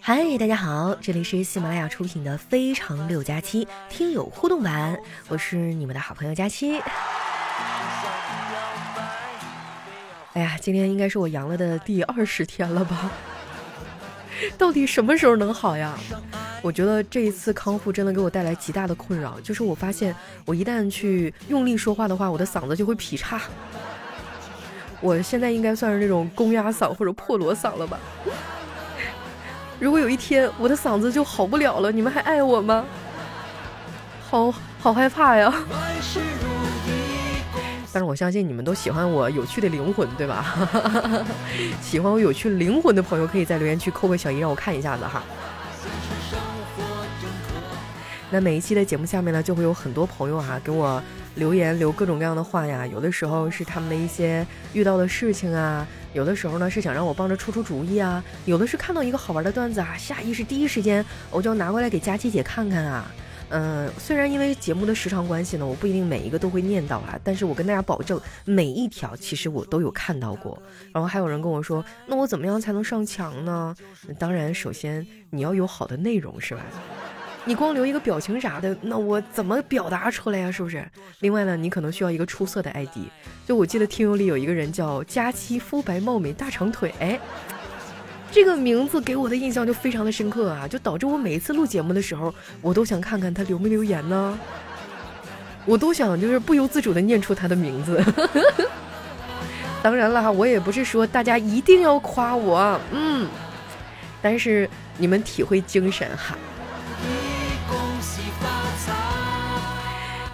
嗨，大家好，这里是喜马拉雅出品的《非常六加七》听友互动版，我是你们的好朋友佳期。哎呀，今天应该是我阳了的第二十天了吧？到底什么时候能好呀？我觉得这一次康复真的给我带来极大的困扰，就是我发现我一旦去用力说话的话，我的嗓子就会劈叉。我现在应该算是那种公鸭嗓或者破锣嗓了吧？如果有一天我的嗓子就好不了了，你们还爱我吗？好好害怕呀！但是我相信你们都喜欢我有趣的灵魂，对吧？喜欢我有趣灵魂的朋友，可以在留言区扣个小一，让我看一下子哈。那每一期的节目下面呢，就会有很多朋友哈给我留言，留各种各样的话呀。有的时候是他们的一些遇到的事情啊，有的时候呢是想让我帮着出出主意啊，有的是看到一个好玩的段子啊，下意识第一时间我就拿过来给佳琪姐看看啊。嗯，虽然因为节目的时长关系呢，我不一定每一个都会念到啊，但是我跟大家保证，每一条其实我都有看到过。然后还有人跟我说，那我怎么样才能上墙呢？当然，首先你要有好的内容，是吧？你光留一个表情啥的，那我怎么表达出来呀？是不是？另外呢，你可能需要一个出色的 ID。就我记得听友里有一个人叫佳期肤白貌美大长腿，这个名字给我的印象就非常的深刻啊，就导致我每一次录节目的时候，我都想看看他留没留言呢，我都想就是不由自主的念出他的名字。当然了哈，我也不是说大家一定要夸我，嗯，但是你们体会精神哈。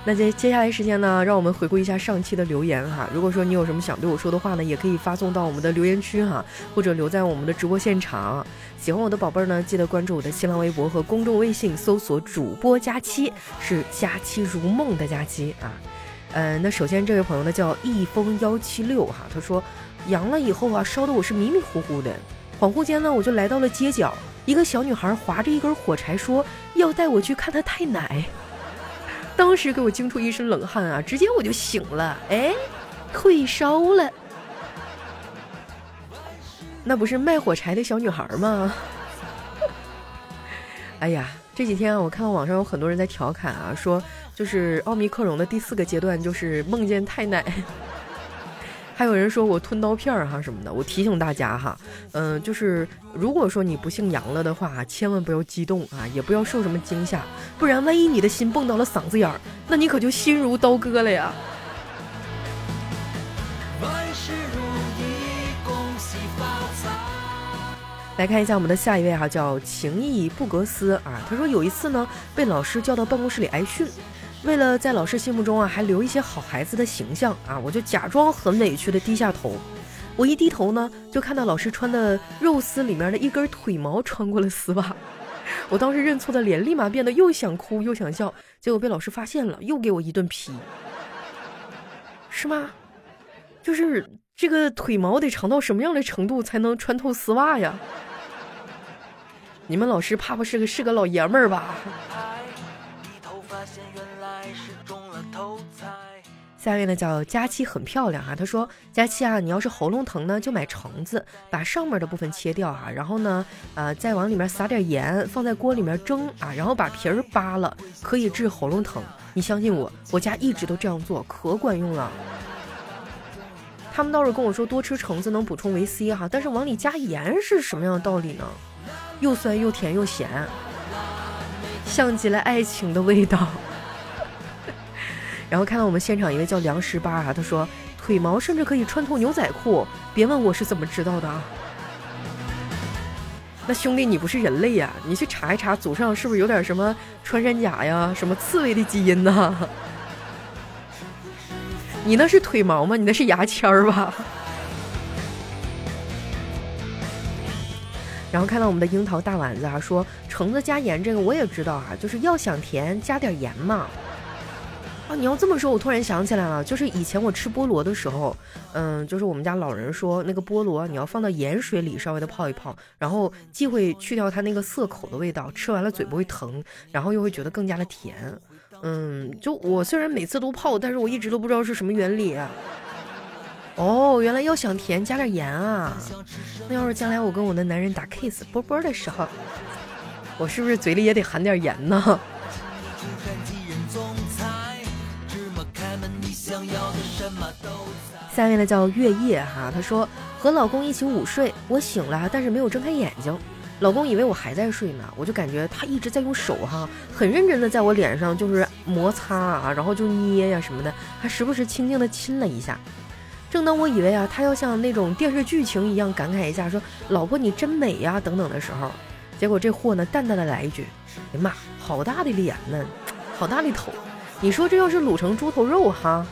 那接接下来时间呢，让我们回顾一下上期的留言哈。如果说你有什么想对我说的话呢，也可以发送到我们的留言区哈，或者留在我们的直播现场。喜欢我的宝贝儿呢，记得关注我的新浪微博和公众微信，搜索主播佳期，是佳期如梦的佳期啊。嗯，那首先这位朋友呢叫一风幺七六哈，他说阳了以后啊，烧的我是迷迷糊糊的，恍惚间呢，我就来到了街角，一个小女孩划着一根火柴说要带我去看她太奶。当时给我惊出一身冷汗啊！直接我就醒了，哎，退烧了，那不是卖火柴的小女孩吗？哎呀，这几天啊，我看到网上有很多人在调侃啊，说就是奥密克戎的第四个阶段就是梦见太奶。还有人说我吞刀片儿哈什么的，我提醒大家哈，嗯，就是如果说你不幸阳了的话，千万不要激动啊，也不要受什么惊吓，不然万一你的心蹦到了嗓子眼儿，那你可就心如刀割了呀。来看一下我们的下一位哈，叫情谊布格斯啊，他说有一次呢，被老师叫到办公室里挨训。为了在老师心目中啊，还留一些好孩子的形象啊，我就假装很委屈的低下头。我一低头呢，就看到老师穿的肉丝里面的一根腿毛穿过了丝袜。我当时认错的脸立马变得又想哭又想笑，结果被老师发现了，又给我一顿批。是吗？就是这个腿毛得长到什么样的程度才能穿透丝袜呀？你们老师怕不是个是个老爷们儿吧？下面呢叫佳期很漂亮哈，他说佳期啊，你要是喉咙疼呢，就买橙子，把上面的部分切掉哈，然后呢，呃，再往里面撒点盐，放在锅里面蒸啊，然后把皮儿扒了，可以治喉咙疼。你相信我，我家一直都这样做，可管用了。他们倒是跟我说多吃橙子能补充维 C 哈，但是往里加盐是什么样的道理呢？又酸又甜又咸，像极了爱情的味道。然后看到我们现场一位叫梁十八啊，他说腿毛甚至可以穿透牛仔裤，别问我是怎么知道的啊。那兄弟你不是人类呀，你去查一查祖上是不是有点什么穿山甲呀、什么刺猬的基因呢？你那是腿毛吗？你那是牙签儿吧？然后看到我们的樱桃大丸子啊，说橙子加盐这个我也知道啊，就是要想甜加点盐嘛。你要这么说，我突然想起来了，就是以前我吃菠萝的时候，嗯，就是我们家老人说，那个菠萝你要放到盐水里稍微的泡一泡，然后既会去掉它那个涩口的味道，吃完了嘴不会疼，然后又会觉得更加的甜。嗯，就我虽然每次都泡，但是我一直都不知道是什么原理。哦，原来要想甜加点盐啊。那要是将来我跟我的男人打 kiss 啵啵的时候，我是不是嘴里也得含点盐呢？下面的叫月夜哈，他说和老公一起午睡，我醒了，但是没有睁开眼睛，老公以为我还在睡呢，我就感觉他一直在用手哈，很认真的在我脸上就是摩擦啊，然后就捏呀什么的，还时不时轻轻的亲了一下。正当我以为啊，他要像那种电视剧情一样感慨一下，说老婆你真美呀等等的时候，结果这货呢淡淡的来一句，哎妈，好大的脸呢，好大的头，你说这要是卤成猪头肉哈。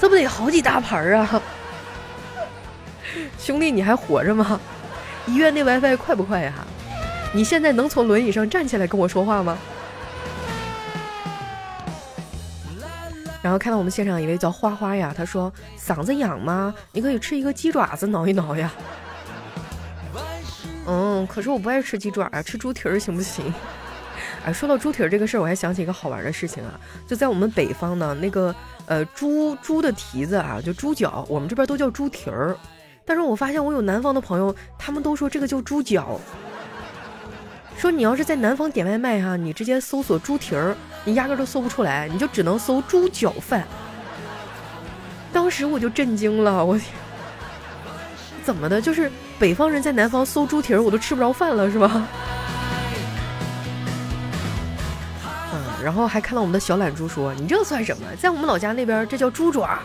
这不得好几大盘儿啊！兄弟，你还活着吗？医院那 WiFi 快不快呀？你现在能从轮椅上站起来跟我说话吗？然后看到我们现场一位叫花花呀，他说嗓子痒吗？你可以吃一个鸡爪子挠一挠呀。嗯，可是我不爱吃鸡爪啊，吃猪蹄儿行不行？哎，说到猪蹄儿这个事儿，我还想起一个好玩的事情啊，就在我们北方呢，那个。呃，猪猪的蹄子啊，就猪脚，我们这边都叫猪蹄儿。但是我发现我有南方的朋友，他们都说这个叫猪脚。说你要是在南方点外卖哈，你直接搜索猪蹄儿，你压根都搜不出来，你就只能搜猪脚饭。当时我就震惊了，我天，怎么的？就是北方人在南方搜猪蹄儿，我都吃不着饭了，是吧？嗯然后还看到我们的小懒猪说：“你这算什么？在我们老家那边，这叫猪爪。”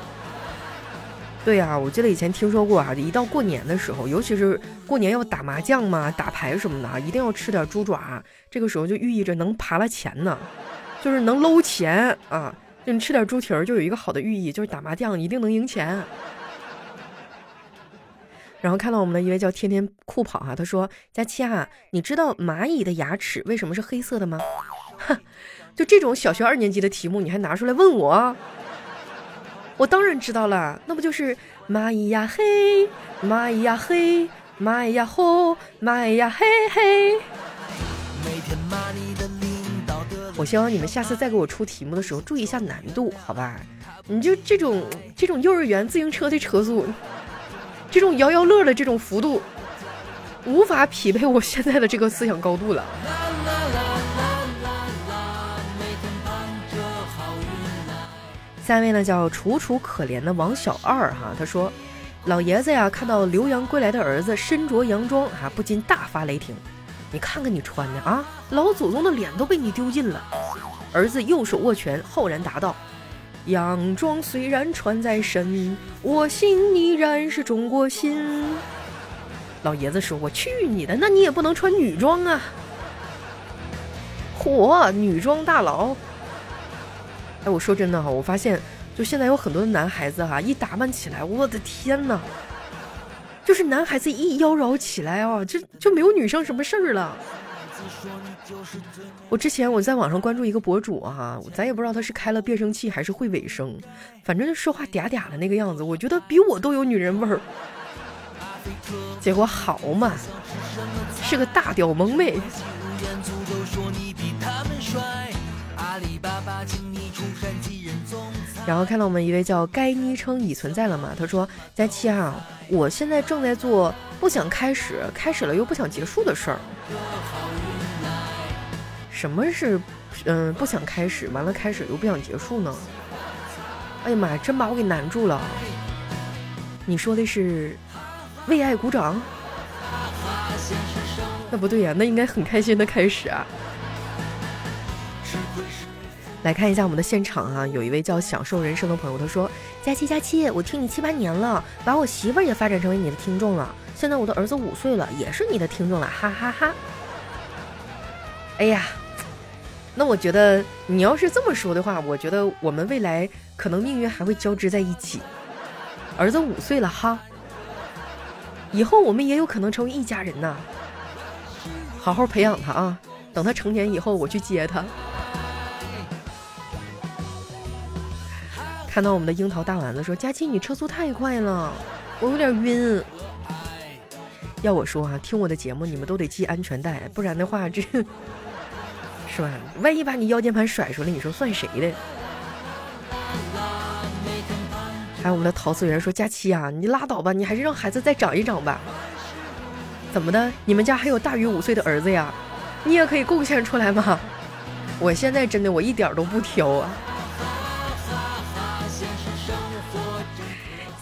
对呀，我记得以前听说过啊，一到过年的时候，尤其是过年要打麻将嘛、打牌什么的，一定要吃点猪爪。这个时候就寓意着能扒拉钱呢，就是能搂钱啊。就你吃点猪蹄儿，就有一个好的寓意，就是打麻将一定能赢钱。然后看到我们的一位叫天天酷跑哈，他说：“佳期啊，你知道蚂蚁的牙齿为什么是黑色的吗？”哼。就这种小学二年级的题目，你还拿出来问我？我当然知道了，那不就是蚂蚁呀嘿，蚂蚁呀嘿，蚂蚁呀吼，蚂蚁呀嘿嘿。我希望你们下次再给我出题目的时候，注意一下难度，好吧？你就这种这种幼儿园自行车的车速，这种摇摇乐的这种幅度，无法匹配我现在的这个思想高度了。下面呢叫楚楚可怜的王小二哈，他说，老爷子呀看到留洋归来的儿子身着洋装啊，不禁大发雷霆。你看看你穿的啊，老祖宗的脸都被你丢尽了。儿子右手握拳，浩然答道：“洋装虽然穿在身，我心依然是中国心。”老爷子说：“我去你的，那你也不能穿女装啊！”嚯，女装大佬。哎，我说真的哈，我发现就现在有很多的男孩子哈，一打扮起来，我的天呐，就是男孩子一妖娆起来啊，就就没有女生什么事儿了。我之前我在网上关注一个博主哈，咱也不知道他是开了变声器还是会尾声，反正就说话嗲嗲的那个样子，我觉得比我都有女人味儿。结果好嘛，是个大屌萌妹。里巴巴，请你出山几人踪然后看到我们一位叫该昵称已存在了嘛？他说：“佳期啊，我现在正在做不想开始，开始了又不想结束的事儿。什么是嗯不想开始，完了开始又不想结束呢？哎呀妈呀，真把我给难住了！你说的是为爱鼓掌？那不对呀，那应该很开心的开始啊。”来看一下我们的现场啊，有一位叫享受人生的朋友，他说：“佳期佳期，我听你七八年了，把我媳妇儿也发展成为你的听众了。现在我的儿子五岁了，也是你的听众了，哈哈哈。”哎呀，那我觉得你要是这么说的话，我觉得我们未来可能命运还会交织在一起。儿子五岁了哈，以后我们也有可能成为一家人呐。好好培养他啊，等他成年以后，我去接他。看到我们的樱桃大丸子说：“佳琪，你车速太快了，我有点晕。要我说啊，听我的节目你们都得系安全带，不然的话这 是吧？万一把你腰间盘甩出来，你说算谁的？”还有我们的陶思源说：“佳期啊，你拉倒吧，你还是让孩子再长一长吧。怎么的？你们家还有大于五岁的儿子呀？你也可以贡献出来吗？我现在真的我一点都不挑啊。”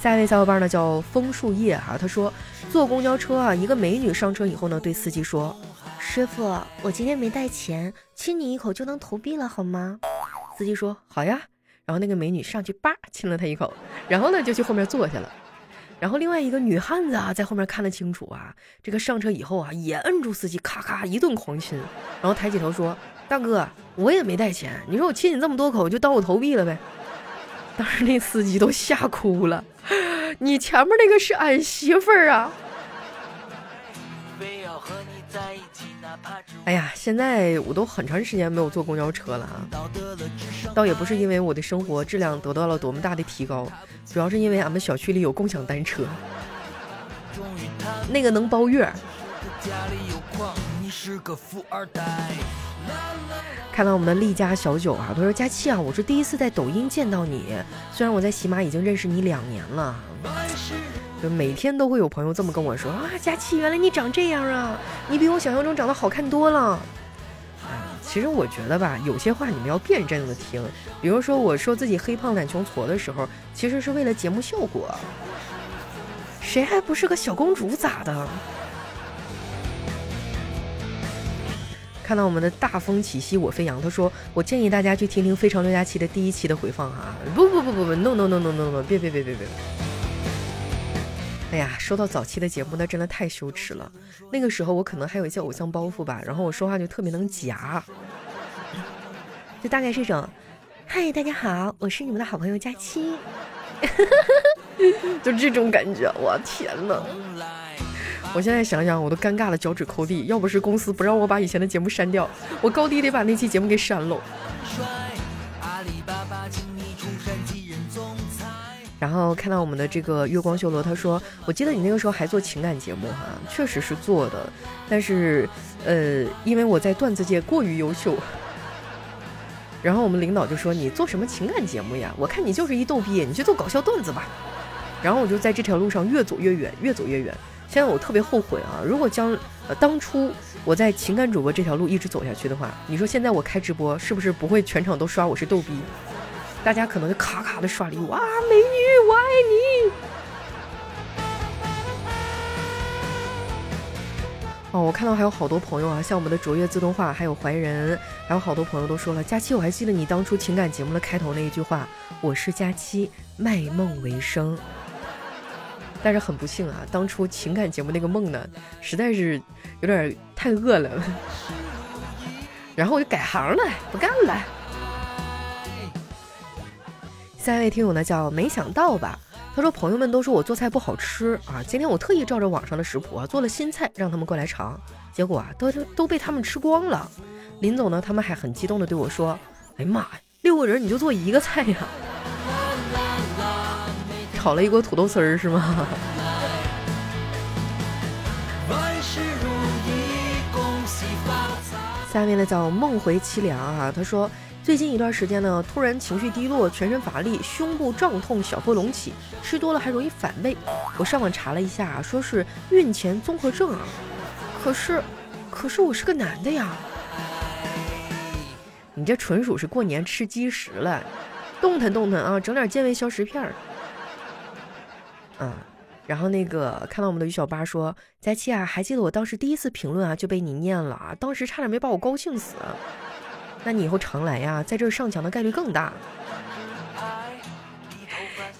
下一位小伙伴呢叫枫树叶哈，他说坐公交车啊，一个美女上车以后呢，对司机说：“师傅，我今天没带钱，亲你一口就能投币了好吗？”司机说：“好呀。”然后那个美女上去叭亲了他一口，然后呢就去后面坐下了。然后另外一个女汉子啊在后面看得清楚啊，这个上车以后啊也摁住司机，咔咔一顿狂亲，然后抬起头说：“大哥，我也没带钱，你说我亲你这么多口，就当我投币了呗。”当时那司机都吓哭了，你前面那个是俺媳妇儿啊！哎呀，现在我都很长时间没有坐公交车了啊，倒也不是因为我的生活质量得到了多么大的提高，主要是因为俺们小区里有共享单车，那个能包月。看到我们的丽家小九啊，他说：“佳期啊，我是第一次在抖音见到你，虽然我在喜马已经认识你两年了，就每天都会有朋友这么跟我说啊，佳期，原来你长这样啊，你比我想象中长得好看多了。”其实我觉得吧，有些话你们要辩证的听，比如说我说自己黑胖懒穷矬的时候，其实是为了节目效果，谁还不是个小公主咋的？看到我们的大风起兮我飞扬，他说：“我建议大家去听听《非常六加七》的第一期的回放哈。”不不不不不，no no no no no no，别别别别别！哎呀，说到早期的节目，那真的太羞耻了。那个时候我可能还有一些偶像包袱吧，然后我说话就特别能夹，就大概是一种：“嗨，大家好，我是你们的好朋友佳期。”就这种感觉，我天哪！我现在想想，我都尴尬的脚趾抠地。要不是公司不让我把以前的节目删掉，我高低得把那期节目给删了。然后看到我们的这个月光修罗，他说：“我记得你那个时候还做情感节目哈，确实是做的，但是呃，因为我在段子界过于优秀。”然后我们领导就说：“你做什么情感节目呀？我看你就是一逗逼，你去做搞笑段子吧。”然后我就在这条路上越走越远，越走越远。现在我特别后悔啊！如果将呃当初我在情感主播这条路一直走下去的话，你说现在我开直播是不是不会全场都刷我是逗逼？大家可能就咔咔的刷礼物啊，美女我爱你！哦，我看到还有好多朋友啊，像我们的卓越自动化，还有怀仁，还有好多朋友都说了，佳期我还记得你当初情感节目的开头那一句话，我是佳期，卖梦为生。但是很不幸啊，当初情感节目那个梦呢，实在是有点太饿了，然后我就改行了，不干了。下一位听友呢叫没想到吧，他说朋友们都说我做菜不好吃啊，今天我特意照着网上的食谱啊做了新菜，让他们过来尝，结果啊都都被他们吃光了。临走呢，他们还很激动的对我说：“哎呀妈呀，六个人你就做一个菜呀？”炒了一锅土豆丝儿是吗？下面呢叫梦回凄凉啊，他说最近一段时间呢，突然情绪低落，全身乏力，胸部胀痛，小腹隆起，吃多了还容易反胃。我上网查了一下，说是孕前综合症啊。可是，可是我是个男的呀。你这纯属是过年吃鸡食了，动弹动弹啊，整点健胃消食片儿。嗯，然后那个看到我们的于小八说：“佳期啊，还记得我当时第一次评论啊就被你念了啊，当时差点没把我高兴死。那你以后常来呀，在这儿上墙的概率更大。”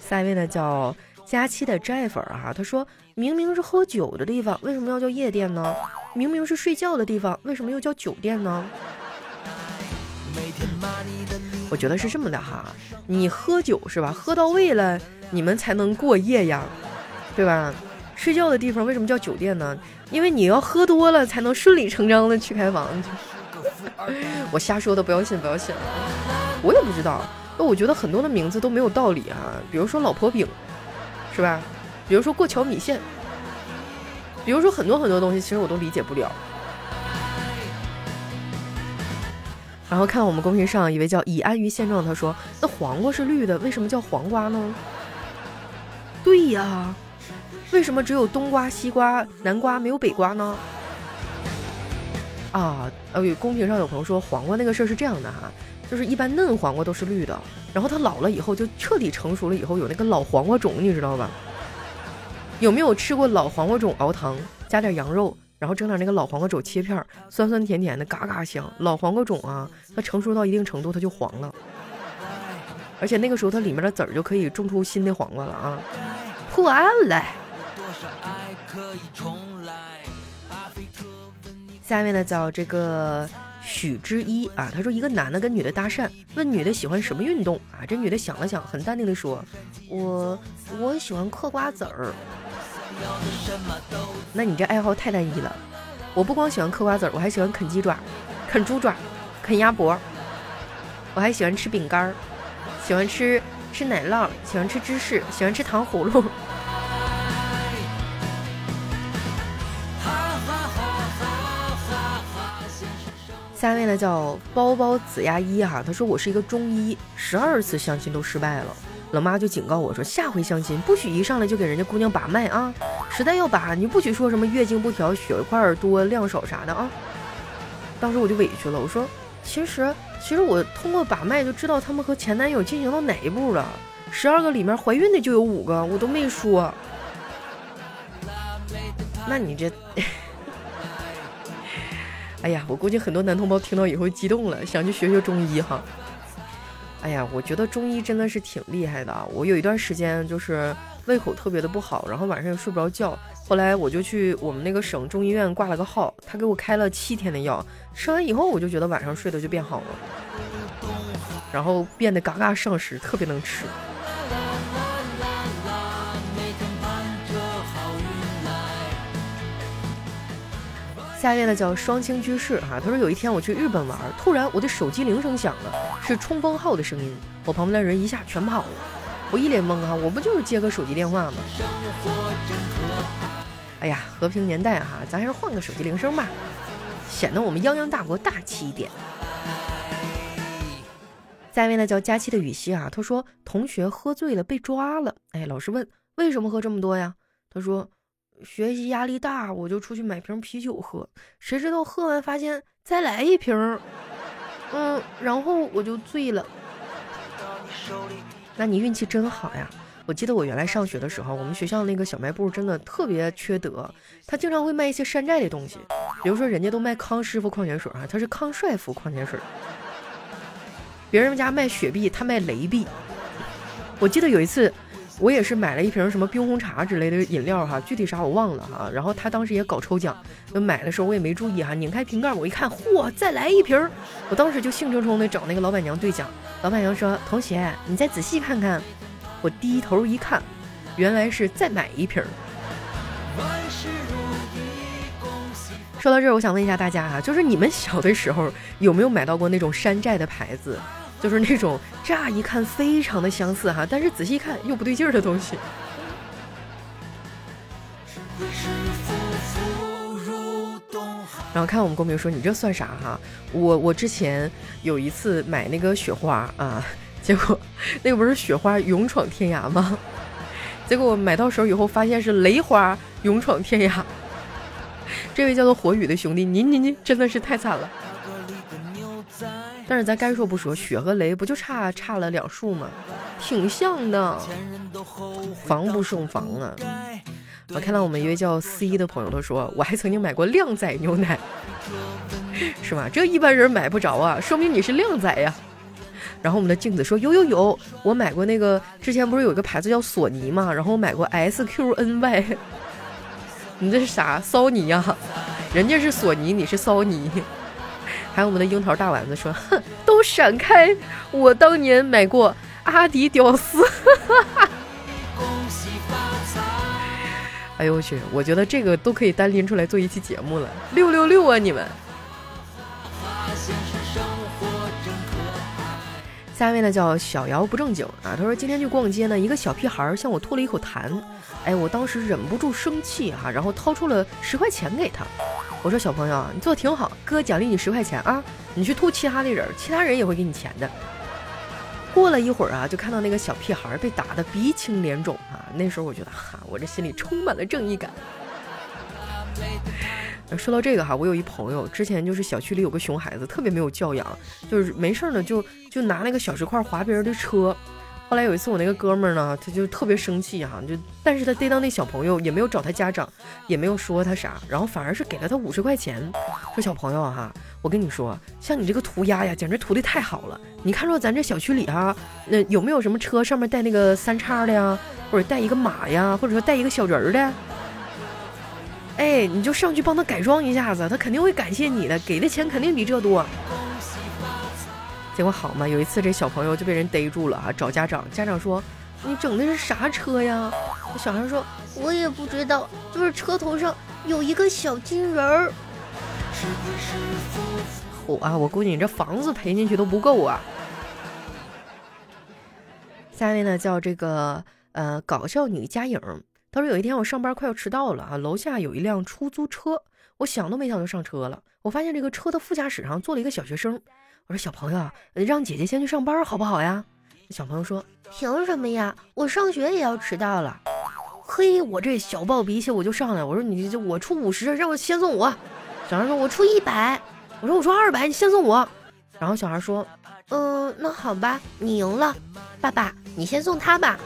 下一位呢叫佳期的摘粉啊，他说明明是喝酒的地方，为什么要叫夜店呢？明明是睡觉的地方，为什么又叫酒店呢？我觉得是这么的哈，你喝酒是吧？喝到位了。你们才能过夜呀，对吧？睡觉的地方为什么叫酒店呢？因为你要喝多了才能顺理成章的去开房。我瞎说的，不要信，不要信。我也不知道，那我觉得很多的名字都没有道理啊。比如说老婆饼，是吧？比如说过桥米线，比如说很多很多东西，其实我都理解不了。然后看到我们公屏上一位叫已安于现状，他说：“那黄瓜是绿的，为什么叫黄瓜呢？”对呀，为什么只有冬瓜、西瓜、南瓜没有北瓜呢？啊，呃，公屏上有朋友说黄瓜那个事儿是这样的哈，就是一般嫩黄瓜都是绿的，然后它老了以后就彻底成熟了以后有那个老黄瓜种，你知道吧？有没有吃过老黄瓜种熬汤，加点羊肉，然后整点那个老黄瓜种切片，酸酸甜甜的，嘎嘎香。老黄瓜种啊，它成熟到一定程度它就黄了，而且那个时候它里面的籽儿就可以种出新的黄瓜了啊！破案了。下面呢叫这个许之一啊，他说一个男的跟女的搭讪，问女的喜欢什么运动啊？这女的想了想，很淡定的说：“我我喜欢嗑瓜子儿。”那你这爱好太单一了。我不光喜欢嗑瓜子儿，我还喜欢啃鸡爪、啃猪爪、啃鸭脖，我还喜欢吃饼干儿，喜欢吃吃奶酪，喜欢吃芝士，喜欢吃糖葫芦。下面呢叫包包子牙医哈，他说我是一个中医，十二次相亲都失败了，老妈就警告我说下回相亲不许一上来就给人家姑娘把脉啊，实在要把你不许说什么月经不调、血块多、量少啥的啊。当时我就委屈了，我说其实其实我通过把脉就知道他们和前男友进行到哪一步了，十二个里面怀孕的就有五个，我都没说。那你这。哎呀，我估计很多男同胞听到以后激动了，想去学学中医哈。哎呀，我觉得中医真的是挺厉害的。我有一段时间就是胃口特别的不好，然后晚上又睡不着觉。后来我就去我们那个省中医院挂了个号，他给我开了七天的药，吃完以后我就觉得晚上睡得就变好了，然后变得嘎嘎上食，特别能吃。下面呢叫双清居士哈，他说有一天我去日本玩，突然我的手机铃声响了，是冲锋号的声音，我旁边的人一下全跑了，我一脸懵啊，我不就是接个手机电话吗？生活真可爱哎呀，和平年代哈，咱还是换个手机铃声吧，显得我们泱泱大国大气一点。下一位呢叫佳期的雨熙啊，他说同学喝醉了被抓了，哎，老师问为什么喝这么多呀？他说。学习压力大，我就出去买瓶啤酒喝，谁知道喝完发现再来一瓶，嗯，然后我就醉了。那你运气真好呀！我记得我原来上学的时候，我们学校那个小卖部真的特别缺德，他经常会卖一些山寨的东西，比如说人家都卖康师傅矿泉水啊，他是康帅傅矿泉水。别人家卖雪碧，他卖雷碧。我记得有一次。我也是买了一瓶什么冰红茶之类的饮料哈，具体啥我忘了哈。然后他当时也搞抽奖，买的时候我也没注意哈。拧开瓶盖，我一看，嚯，再来一瓶！我当时就兴冲冲的找那个老板娘兑奖。老板娘说：“同学，你再仔细看看。”我低头一看，原来是再买一瓶。说到这儿，我想问一下大家哈，就是你们小的时候有没有买到过那种山寨的牌子？就是那种乍一看非常的相似哈，但是仔细一看又不对劲儿的东西。然后看我们公屏说你这算啥哈？我我之前有一次买那个雪花啊，结果那个不是雪花勇闯天涯吗？结果我买到手以后发现是雷花勇闯天涯。这位叫做火雨的兄弟，您您您真的是太惨了。但是咱该说不说，雪和雷不就差差了两数吗？挺像的，防不胜防啊！我看到我们一位叫 C 的朋友，他说我还曾经买过靓仔牛奶，是吧？这一般人买不着啊，说明你是靓仔呀。然后我们的镜子说有有有，我买过那个之前不是有一个牌子叫索尼嘛，然后我买过 SQNY。你这是啥？骚尼呀？人家是索尼，你是骚尼。还有我们的樱桃大丸子说：“哼，都闪开！我当年买过阿迪屌丝。”哎呦我去！我觉得这个都可以单拎出来做一期节目了。六六六啊，你们！下面呢叫小姚不正经啊，他说今天去逛街呢，一个小屁孩向我吐了一口痰，哎，我当时忍不住生气哈，然后掏出了十块钱给他。我说小朋友，你做的挺好，哥奖励你十块钱啊！你去吐其他的人，其他人也会给你钱的。过了一会儿啊，就看到那个小屁孩被打得鼻青脸肿啊。那时候我觉得哈，我这心里充满了正义感。说到这个哈，我有一朋友，之前就是小区里有个熊孩子，特别没有教养，就是没事呢就就拿那个小石块划别人的车。后来有一次我那个哥们呢，他就特别生气哈，就但是他逮到那小朋友也没有找他家长，也没有说他啥，然后反而是给了他五十块钱，说小朋友哈，我跟你说，像你这个涂鸦呀，简直涂的太好了。你看说咱这小区里哈，那有没有什么车上面带那个三叉的呀，或者带一个马呀，或者说带一个小人的？哎，你就上去帮他改装一下子，他肯定会感谢你的，给的钱肯定比这多。结果好嘛，有一次这小朋友就被人逮住了啊，找家长，家长说：“你整的是啥车呀？”小孩说：“我也不知道，就是车头上有一个小金人儿。”嚯啊！我估计你这房子赔进去都不够啊。下面呢叫这个呃搞笑女佳颖。他说：“有一天我上班快要迟到了啊，楼下有一辆出租车，我想都没想就上车了。我发现这个车的副驾驶上坐了一个小学生。我说：‘小朋友，让姐姐先去上班好不好呀？’小朋友说：‘凭什么呀？我上学也要迟到了。’嘿，我这小暴脾气我就上来，我说：‘你就我出五十，让我先送我。’小孩说：‘我出一百。’我说：‘我出二百，你先送我。’然后小孩说：‘嗯，那好吧，你赢了。爸爸，你先送他吧。’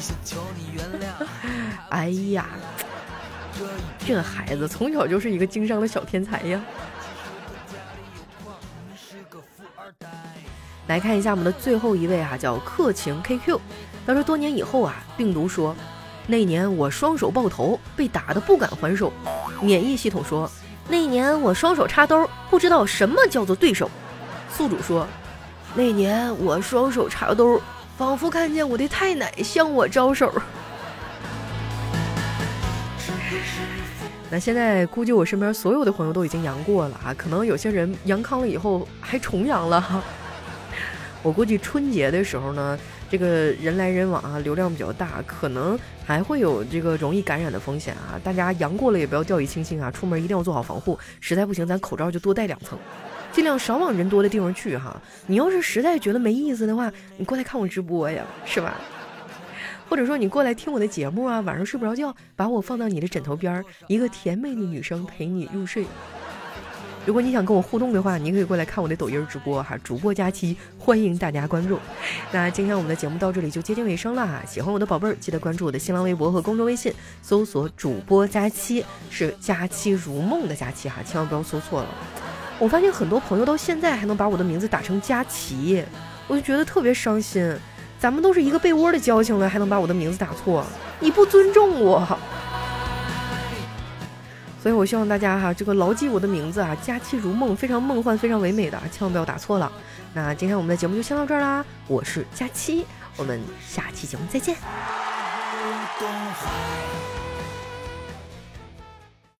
哎呀，这孩子从小就是一个经商的小天才呀！来看一下我们的最后一位哈，叫客情 KQ。他说多年以后啊，病毒说那年我双手抱头，被打的不敢还手。免疫系统说那年我双手插兜，不知道什么叫做对手。宿主说那年我双手插兜。仿佛看见我的太奶向我招手。那现在估计我身边所有的朋友都已经阳过了啊，可能有些人阳康了以后还重阳了。我估计春节的时候呢，这个人来人往啊，流量比较大，可能还会有这个容易感染的风险啊。大家阳过了也不要掉以轻心啊，出门一定要做好防护，实在不行咱口罩就多戴两层。尽量少往人多的地方去哈。你要是实在觉得没意思的话，你过来看我直播呀，是吧？或者说你过来听我的节目啊，晚上睡不着觉，把我放到你的枕头边儿，一个甜美的女生陪你入睡。如果你想跟我互动的话，你可以过来看我的抖音直播哈，主播佳期，欢迎大家关注。那今天我们的节目到这里就接近尾声了哈，喜欢我的宝贝儿，记得关注我的新浪微博和公众微信，搜索主播佳期，是佳期如梦的佳期哈，千万不要搜错了。我发现很多朋友到现在还能把我的名字打成佳琪，我就觉得特别伤心。咱们都是一个被窝的交情了，还能把我的名字打错，你不尊重我。所以我希望大家哈，这个牢记我的名字啊，佳期如梦，非常梦幻，非常唯美的，千万不要打错了。那今天我们的节目就先到这儿啦，我是佳期，我们下期节目再见。